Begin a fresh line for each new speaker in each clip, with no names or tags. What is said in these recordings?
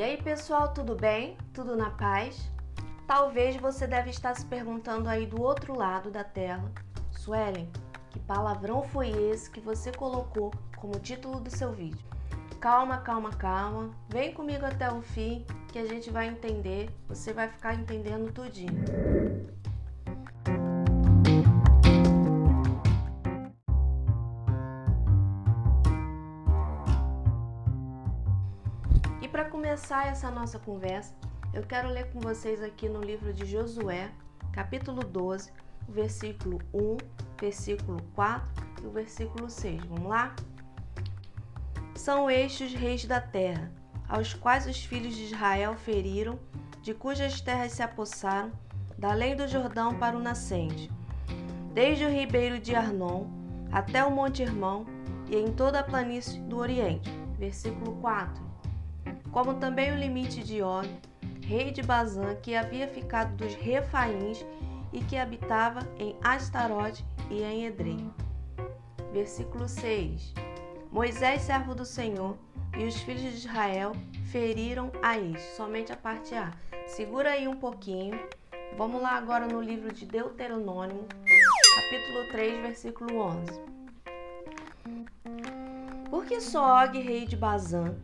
E aí, pessoal, tudo bem? Tudo na paz? Talvez você deve estar se perguntando aí do outro lado da tela, Suelen, que palavrão foi esse que você colocou como título do seu vídeo? Calma, calma, calma. Vem comigo até o fim que a gente vai entender. Você vai ficar entendendo tudinho. E para começar essa nossa conversa, eu quero ler com vocês aqui no livro de Josué, capítulo 12, o versículo 1, versículo 4 e o versículo 6. Vamos lá? São estes reis da terra, aos quais os filhos de Israel feriram, de cujas terras se apossaram, da além do Jordão para o nascente, desde o ribeiro de Arnon até o Monte Irmão e em toda a planície do Oriente. Versículo 4 como também o limite de Og, rei de Bazã, que havia ficado dos Refaíns e que habitava em Astarote e em Edrei. Versículo 6. Moisés, servo do Senhor, e os filhos de Israel feriram a somente a parte A. Segura aí um pouquinho. Vamos lá agora no livro de Deuteronômio, capítulo 3, versículo 11. Porque só Og, rei de Bazã,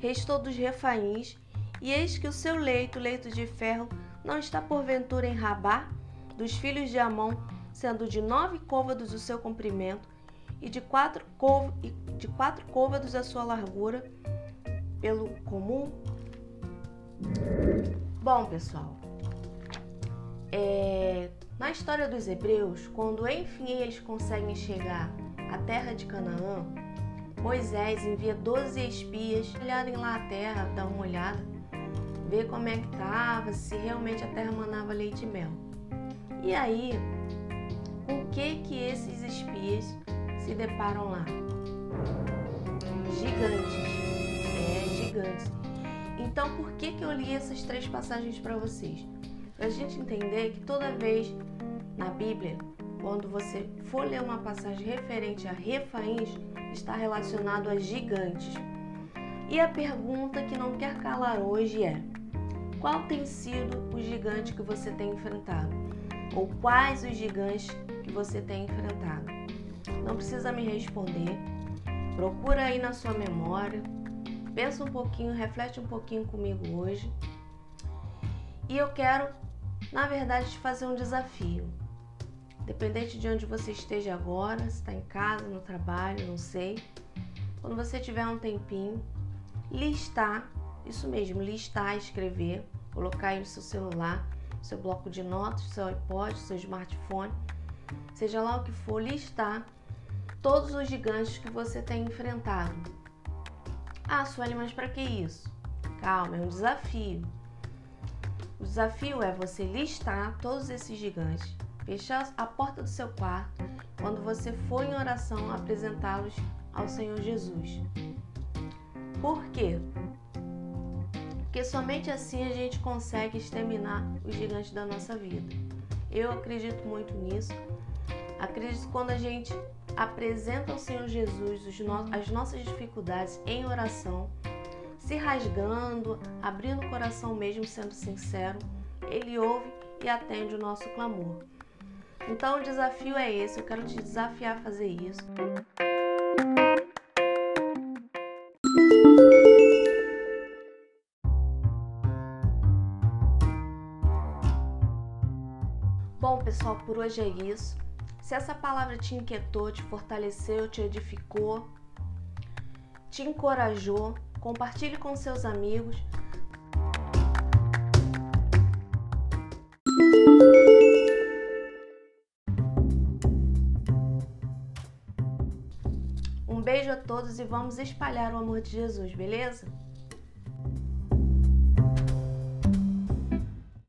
restou dos refaíns, e eis que o seu leito, leito de ferro, não está porventura em Rabá, dos filhos de Amon, sendo de nove côvados o seu comprimento, e de quatro, côv de quatro côvados a sua largura, pelo comum? Bom, pessoal, é, na história dos hebreus, quando enfim eles conseguem chegar à terra de Canaã, Moisés envia 12 espias olharem lá a terra, dar uma olhada, ver como é que estava, se realmente a terra manava leite e mel. E aí, o que que esses espias se deparam lá? Gigantes. É, gigantes. Então, por que que eu li essas três passagens para vocês? Para a gente entender que toda vez na Bíblia quando você for ler uma passagem referente a refaíns, está relacionado a gigantes. E a pergunta que não quer calar hoje é: qual tem sido o gigante que você tem enfrentado? Ou quais os gigantes que você tem enfrentado? Não precisa me responder. Procura aí na sua memória. Pensa um pouquinho, reflete um pouquinho comigo hoje. E eu quero, na verdade, te fazer um desafio. Dependente de onde você esteja agora, se está em casa, no trabalho, não sei. Quando você tiver um tempinho, listar, isso mesmo, listar, escrever, colocar aí no seu celular, seu bloco de notas, seu iPod, seu smartphone, seja lá o que for, listar todos os gigantes que você tem enfrentado. Ah, Sueli, mas para que isso? Calma, é um desafio. O desafio é você listar todos esses gigantes Fechar a porta do seu quarto quando você for em oração apresentá-los ao Senhor Jesus. Por quê? Porque somente assim a gente consegue exterminar os gigantes da nossa vida. Eu acredito muito nisso. Acredito que quando a gente apresenta ao Senhor Jesus as nossas dificuldades em oração, se rasgando, abrindo o coração mesmo, sendo sincero, Ele ouve e atende o nosso clamor. Então o desafio é esse, eu quero te desafiar a fazer isso. Bom, pessoal, por hoje é isso. Se essa palavra te inquietou, te fortaleceu, te edificou, te encorajou, compartilhe com seus amigos. Um beijo a todos e vamos espalhar o amor de Jesus, beleza?